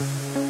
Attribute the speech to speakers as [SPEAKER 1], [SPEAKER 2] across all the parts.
[SPEAKER 1] Thank you.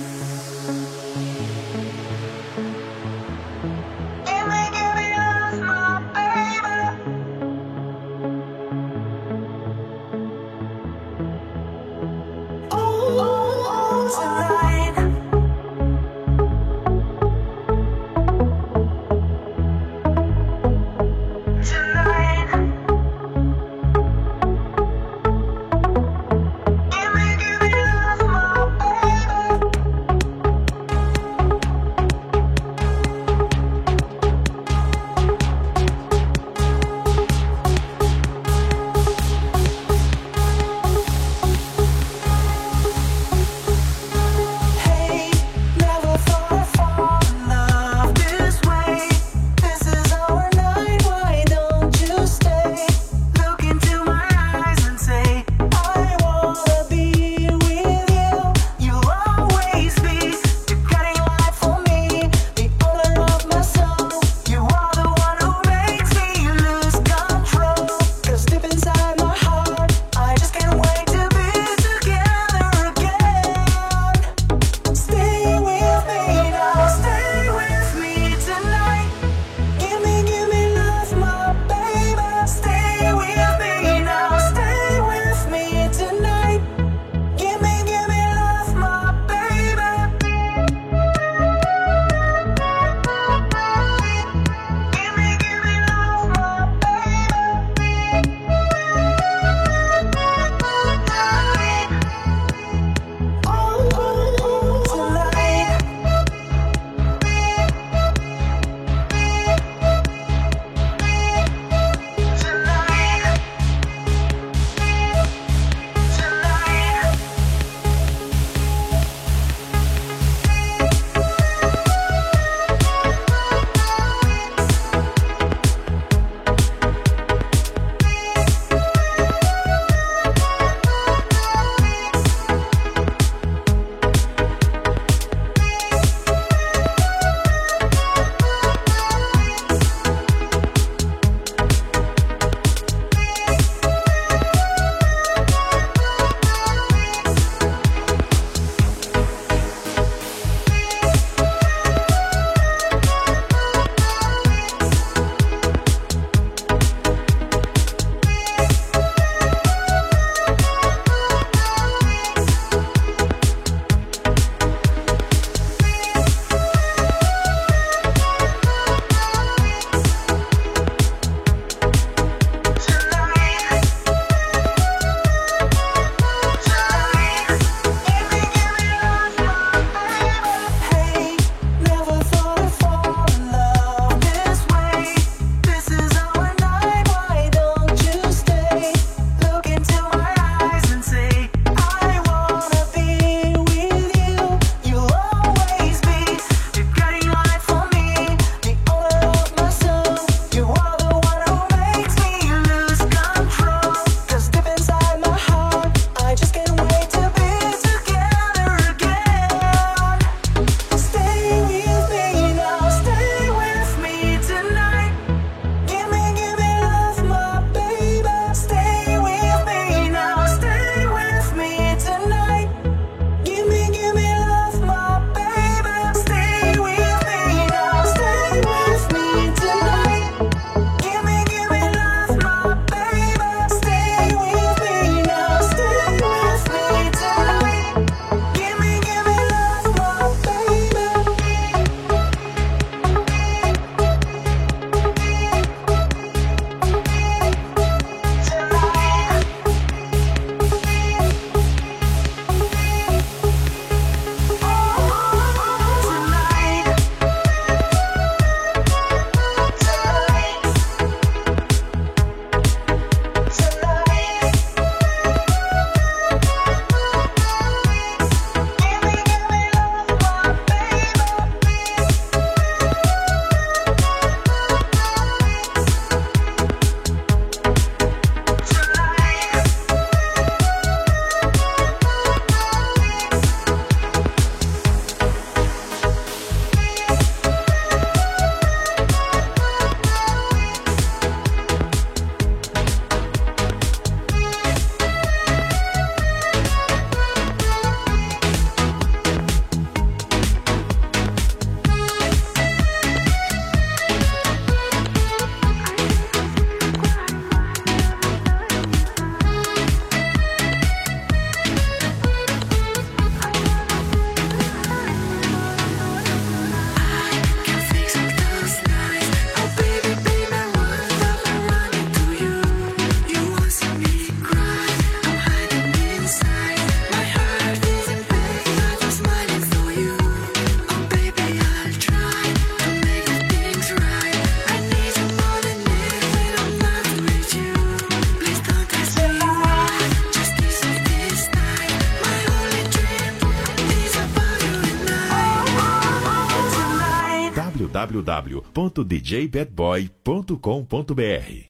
[SPEAKER 2] www.djbadboy.com.br